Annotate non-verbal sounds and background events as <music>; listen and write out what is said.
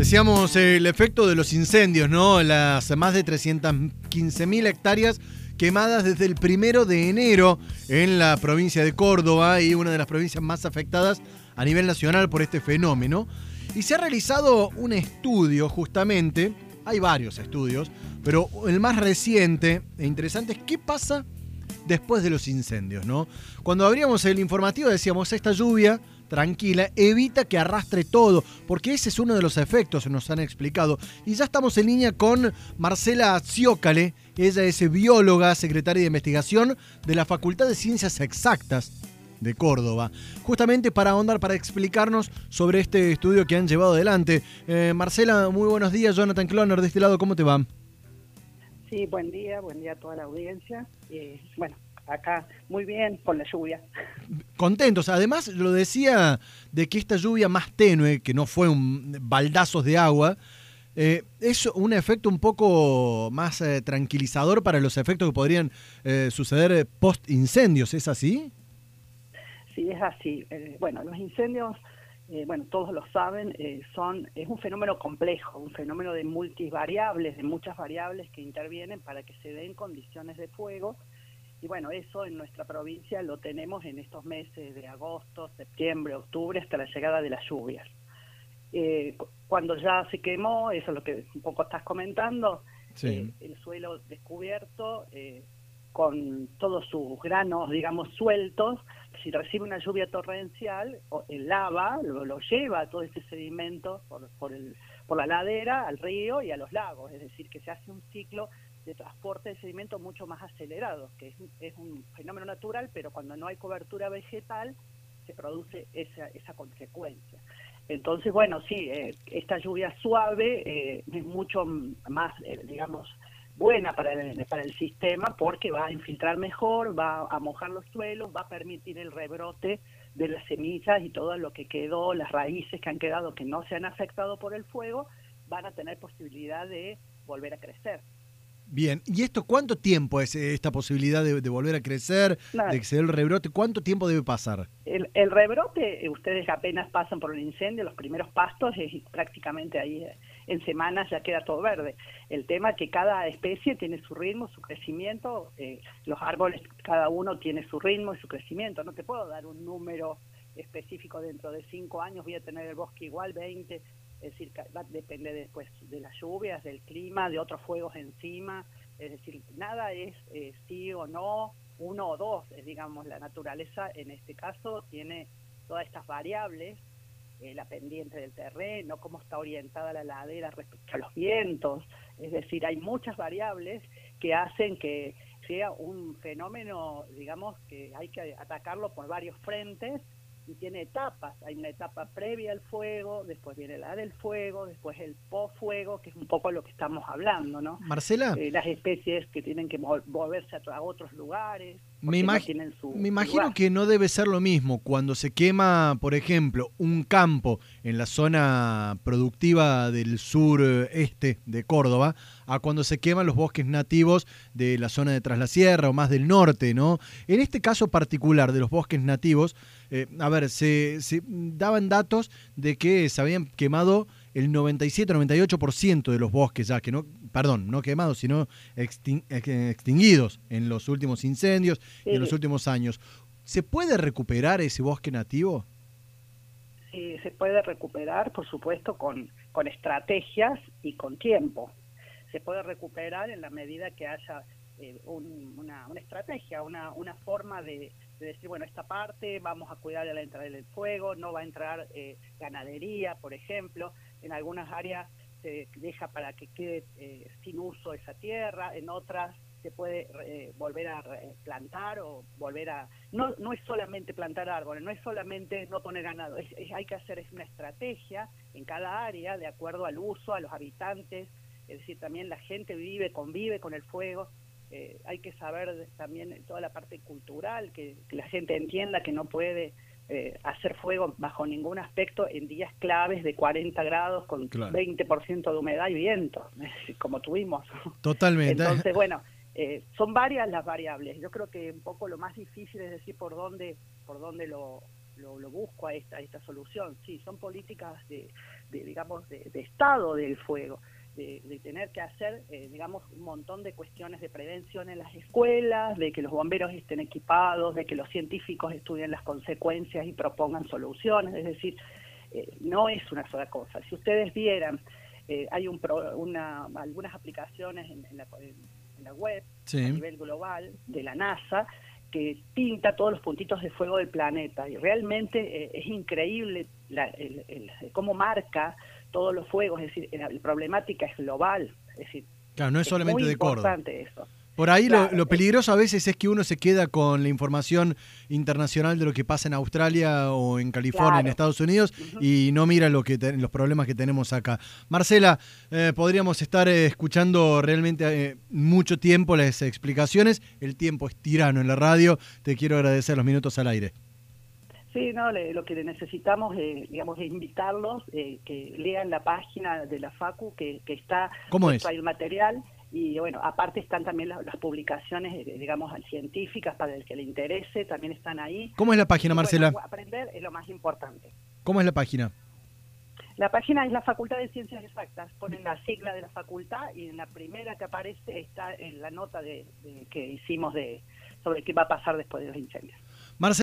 Decíamos el efecto de los incendios, ¿no? Las más de 315.000 hectáreas quemadas desde el primero de enero en la provincia de Córdoba y una de las provincias más afectadas a nivel nacional por este fenómeno. Y se ha realizado un estudio justamente, hay varios estudios, pero el más reciente e interesante es qué pasa después de los incendios, ¿no? Cuando abríamos el informativo decíamos, esta lluvia tranquila, evita que arrastre todo, porque ese es uno de los efectos, nos han explicado. Y ya estamos en línea con Marcela Ziócale, ella es bióloga, secretaria de investigación de la Facultad de Ciencias Exactas de Córdoba, justamente para ahondar, para explicarnos sobre este estudio que han llevado adelante. Eh, Marcela, muy buenos días, Jonathan Cloner, de este lado, ¿cómo te va? Sí, buen día, buen día a toda la audiencia. Eh, bueno, acá muy bien con la lluvia. Contentos. Además, lo decía de que esta lluvia más tenue, que no fue un baldazos de agua, eh, es un efecto un poco más eh, tranquilizador para los efectos que podrían eh, suceder post incendios. ¿Es así? Sí, es así. bueno, los incendios, bueno, todos lo saben, son es un fenómeno complejo, un fenómeno de multivariables, de muchas variables que intervienen para que se den condiciones de fuego y bueno, eso en nuestra provincia lo tenemos en estos meses de agosto, septiembre, octubre, hasta la llegada de las lluvias. Eh, cuando ya se quemó, eso es lo que un poco estás comentando, eh, el suelo descubierto, eh, con todos sus granos, digamos, sueltos, si recibe una lluvia torrencial, el lava lo, lleva todo ese sedimento por, por, el, por la ladera al río y a los lagos, es decir, que se hace un ciclo de transporte de sedimento mucho más acelerado, que es, un fenómeno natural, pero cuando no hay cobertura vegetal se produce esa, esa consecuencia. Entonces, bueno, sí, eh, esta lluvia suave eh, es mucho más, eh, digamos, buena para el, para el sistema porque va a infiltrar mejor, va a mojar los suelos, va a permitir el rebrote de las semillas y todo lo que quedó, las raíces que han quedado que no se han afectado por el fuego, van a tener posibilidad de volver a crecer. Bien, ¿y esto cuánto tiempo es eh, esta posibilidad de, volver a crecer, de exceder el rebrote? ¿Cuánto tiempo debe pasar? El, rebrote, eh, ustedes apenas pasan por el incendio, los primeros pastos, es prácticamente ahí eh, en semanas ya queda todo verde. El tema es que cada especie tiene su ritmo, su crecimiento, los árboles, cada uno tiene su ritmo y su crecimiento. No te puedo dar un número específico dentro de cinco años, voy a tener el bosque igual, 20, es decir, depende después de las lluvias, del clima, de otros fuegos encima, es decir, nada es eh, sí o no, uno o dos, es, digamos, la naturaleza en este caso tiene todas estas variables, eh, la pendiente del terreno, cómo está orientada la ladera respecto a los vientos, es decir, hay muchas variables que hacen que sea un fenómeno, digamos, que hay que atacarlo por varios frentes y tiene etapas. Hay una etapa previa al fuego, después viene la del fuego, después el post-fuego, que es un poco lo que estamos hablando, ¿no? Marcela. Eh, las especies que tienen que moverse a, otros lugares. Me, me imagino que no debe ser lo mismo cuando se quema, por ejemplo, un campo en la zona productiva del sur este de Córdoba, a cuando se queman los bosques nativos de la zona de Tras la Sierra o más del norte, ¿no? En este caso particular de los bosques nativos, eh, a ver, se, daban datos de que se habían quemado el 97-98% de los bosques ya, que no, perdón, no quemados, sino extinguidos en los últimos incendios y en los últimos años. ¿Se puede recuperar ese bosque nativo? Sí, se puede recuperar, por supuesto, con, con estrategias y con tiempo. Se puede recuperar en la medida que haya eh, una, una, estrategia, una, una forma de, decir, bueno, esta parte vamos a cuidar de la entrada del fuego, no va a entrar eh, ganadería, por ejemplo, en algunas áreas se deja para que quede eh, sin uso esa tierra, en otras se puede volver a plantar o volver a... No, no es solamente plantar árboles, no es solamente no poner ganado, hay que hacer es una estrategia en cada área de acuerdo al uso, a los habitantes, es decir, también la gente vive, convive con el fuego, eh, hay que saber también toda la parte cultural, que, la gente entienda que no puede eh, hacer fuego bajo ningún aspecto en días claves de 40 grados con 20% de humedad y viento, <laughs> como tuvimos. Totalmente. Entonces, <laughs> bueno, eh, son varias las variables. Yo creo que un poco lo más difícil es decir por dónde, por dónde lo, lo, busco a esta, esta solución. Sí, son políticas de, digamos, de, estado del fuego. De, tener que hacer, eh, digamos, un montón de cuestiones de prevención en las escuelas, de que los bomberos estén equipados, de que los científicos estudien las consecuencias y propongan soluciones. Es decir, eh, no es una sola cosa. Si ustedes vieran, eh, hay un una, algunas aplicaciones en, la, web a nivel global de la NASA que pinta todos los puntitos de fuego del planeta y realmente eh, es increíble cómo marca todos los fuegos, es decir, la, problemática es global, es decir, claro, no es, solamente de Córdoba. Eso. Por ahí lo, peligroso a veces es que uno se queda con la información internacional de lo que pasa en Australia o en California, en Estados Unidos, y no mira lo que los problemas que tenemos acá. Marcela, eh, podríamos estar eh, escuchando realmente eh, mucho tiempo las explicaciones. El tiempo es tirano en la radio. Te quiero agradecer los minutos al aire. Sí, no, lo que necesitamos, digamos, es invitarlos, que lean la página de la FACU, que, está... ¿Cómo es? el material y bueno, aparte están también las, publicaciones, eh, digamos, científicas para el que le interese, también están ahí. ¿Cómo es la página, Marcela? aprender es lo más importante. ¿Cómo es la página? La página es la Facultad de Ciencias Exactas, ponen la sigla de la facultad y en la primera que aparece está en la nota de, que hicimos de sobre qué va a pasar después de los incendios. Marcela